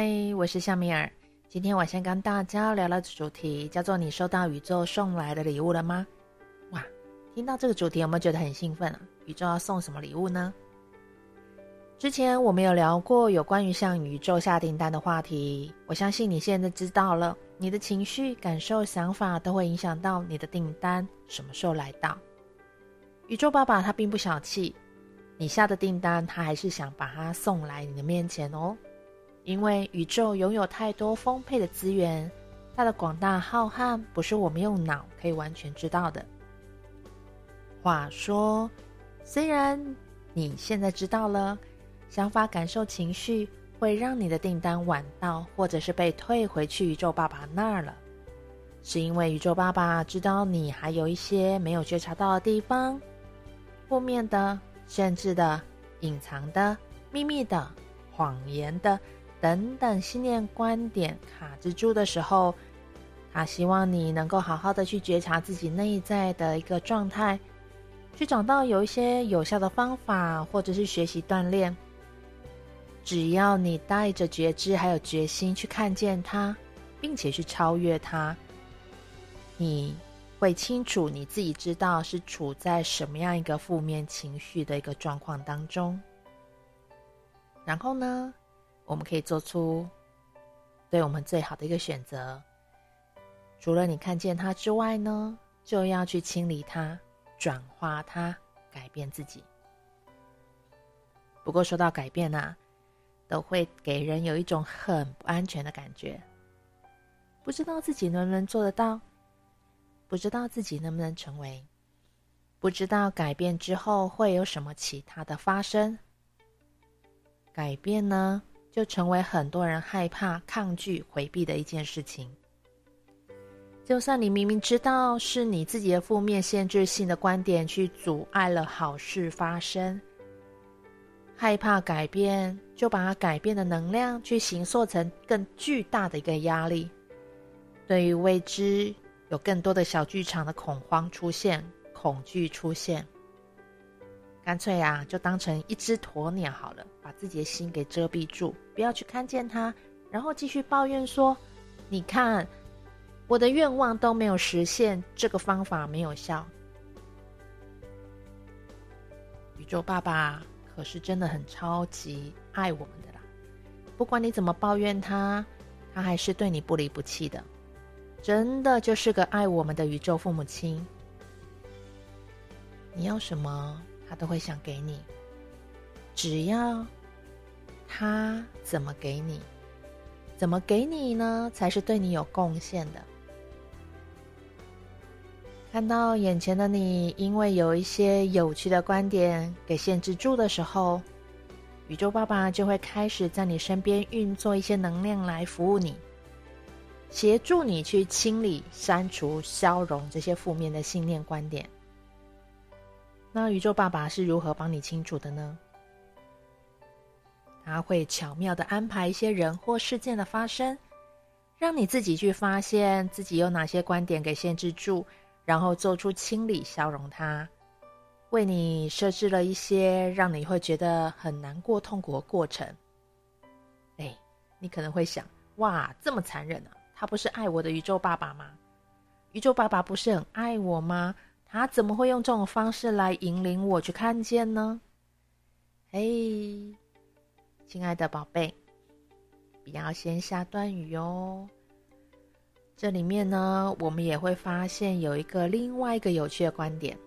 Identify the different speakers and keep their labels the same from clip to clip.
Speaker 1: 嗨，我是夏米尔。今天我先跟大家聊聊主题，叫做“你收到宇宙送来的礼物了吗？”哇，听到这个主题有没有觉得很兴奋啊？宇宙要送什么礼物呢？之前我们有聊过有关于向宇宙下订单的话题，我相信你现在知道了，你的情绪、感受、想法都会影响到你的订单什么时候来到。宇宙爸爸他并不小气，你下的订单他还是想把它送来你的面前哦。因为宇宙拥有太多丰沛的资源，它的广大浩瀚不是我们用脑可以完全知道的。话说，虽然你现在知道了，想法、感受、情绪会让你的订单晚到，或者是被退回去宇宙爸爸那儿了，是因为宇宙爸爸知道你还有一些没有觉察到的地方，负面的、限制的、隐藏的、秘密的、谎言的。等等，信念观点卡之住的时候，他希望你能够好好的去觉察自己内在的一个状态，去找到有一些有效的方法，或者是学习锻炼。只要你带着觉知还有决心去看见它，并且去超越它，你会清楚你自己知道是处在什么样一个负面情绪的一个状况当中。然后呢，我们可以做出对我们最好的一个选择。除了你看见它之外呢，就要去清理它、转化它、改变自己。不过说到改变啊，都会给人有一种很不安全的感觉，不知道自己能不能做得到，不知道自己能不能成为，不知道改变之后会有什么其他的发生。改变呢，就成为很多人害怕、抗拒、回避的一件事情。就算你明明知道是你自己的负面、限制性的观点去阻碍了好事发生，害怕改变，就把它改变的能量去形塑成更巨大的一个压力。对于未知，有更多的小剧场的恐慌出现，恐惧出现。干脆啊，就当成一只鸵鸟好了，把自己的心给遮蔽住，不要去看见它，然后继续抱怨说：“你看，我的愿望都没有实现，这个方法没有效。”宇宙爸爸可是真的很超级爱我们的啦，不管你怎么抱怨他，他还是对你不离不弃的，真的就是个爱我们的宇宙父母亲。你要什么？他都会想给你，只要他怎么给你，怎么给你呢？才是对你有贡献的。看到眼前的你，因为有一些有趣的观点给限制住的时候，宇宙爸爸就会开始在你身边运作一些能量来服务你，协助你去清理、删除、消融这些负面的信念观点。那宇宙爸爸是如何帮你清除的呢？他会巧妙的安排一些人或事件的发生，让你自己去发现自己有哪些观点给限制住，然后做出清理、消融它，为你设置了一些让你会觉得很难过、痛苦的过程。哎，你可能会想：哇，这么残忍啊！他不是爱我的宇宙爸爸吗？宇宙爸爸不是很爱我吗？他怎么会用这种方式来引领我去看见呢？嘿，亲爱的宝贝，不要先下断语哦。这里面呢，我们也会发现有一个另外一个有趣的观点。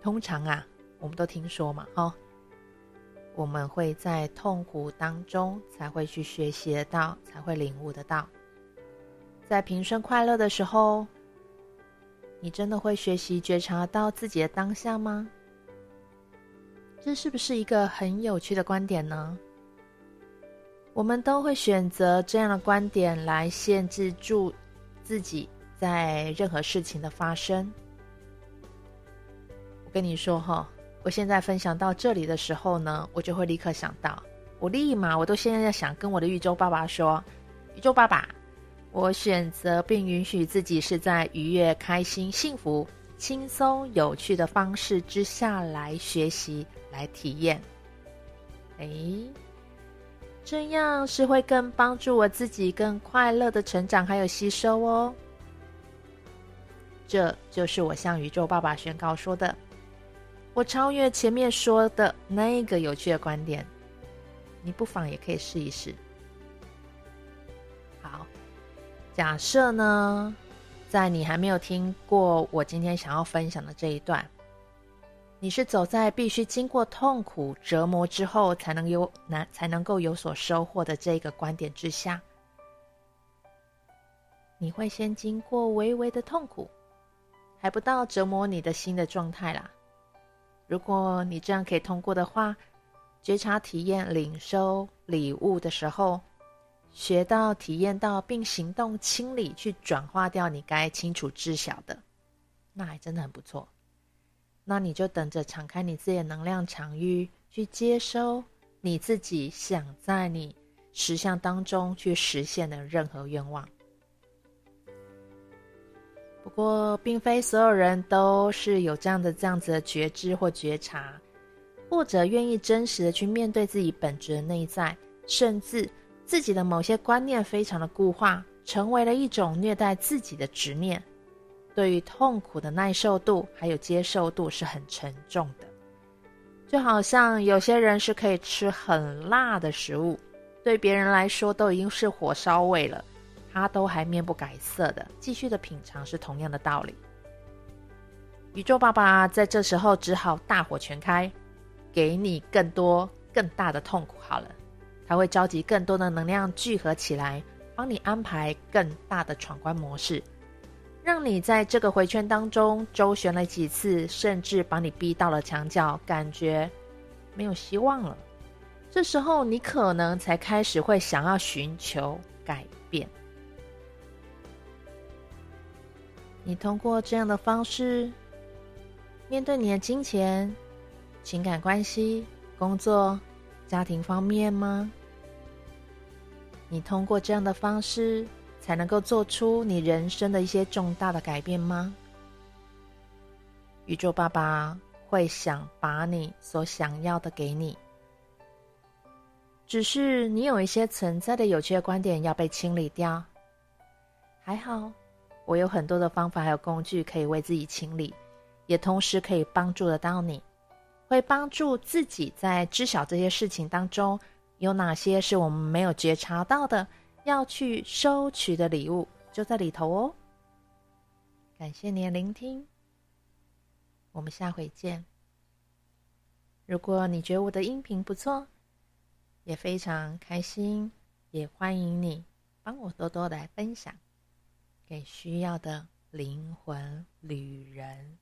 Speaker 1: 通常啊，我们都听说嘛，哦，我们会在痛苦当中才会去学习得到，才会领悟得到，在平顺快乐的时候。你真的会学习觉察到自己的当下吗？这是不是一个很有趣的观点呢？我们都会选择这样的观点来限制住自己在任何事情的发生。我跟你说哈，我现在分享到这里的时候呢，我就会立刻想到，我立马我都现在想跟我的宇宙爸爸说，宇宙爸爸。我选择并允许自己是在愉悦、开心、幸福、轻松、有趣的方式之下来学习、来体验。诶，这样是会更帮助我自己更快乐的成长还有吸收哦。这就是我向宇宙爸爸宣告说的，我超越前面说的那个有趣的观点，你不妨也可以试一试。好，假设呢，在你还没有听过我今天想要分享的这一段。你是走在必须经过痛苦折磨之后，才能有难才能够有所收获的这个观点之下，你会先经过微微的痛苦，还不到折磨你的心的状态啦。如果你这样可以通过的话，觉察、体验、领收礼物的时候，学到、体验到并行动清理，去转化掉你该清楚知晓的，那还真的很不错。那你就等着敞开你自己的能量场域，去接收你自己想在你实相当中去实现的任何愿望。不过，并非所有人都是有这样的这样子的觉知或觉察，或者愿意真实的去面对自己本质的内在，甚至自己的某些观念非常的固化，成为了一种虐待自己的执念。对于痛苦的耐受度还有接受度是很沉重的，就好像有些人是可以吃很辣的食物，对别人来说都已经是火烧味了，他都还面不改色的继续的品尝，是同样的道理。宇宙爸爸在这时候只好大火全开，给你更多更大的痛苦好了，他会召集更多的能量聚合起来，帮你安排更大的闯关模式。让你在这个回圈当中周旋了几次，甚至把你逼到了墙角，感觉没有希望了。这时候，你可能才开始会想要寻求改变。你通过这样的方式面对你的金钱、情感关系、工作、家庭方面吗？你通过这样的方式，才能够做出你人生的一些重大的改变吗？宇宙爸爸会想把你所想要的给你，只是你有一些存在的有趣的观点要被清理掉。还好，我有很多的方法还有工具可以为自己清理，也同时可以帮助得到你，会帮助自己在知晓这些事情当中有哪些是我们没有觉察到的。要去收取的礼物就在里头哦。感谢您的聆听，我们下回见。如果你觉得我的音频不错，也非常开心，也欢迎你帮我多多来分享给需要的灵魂旅人。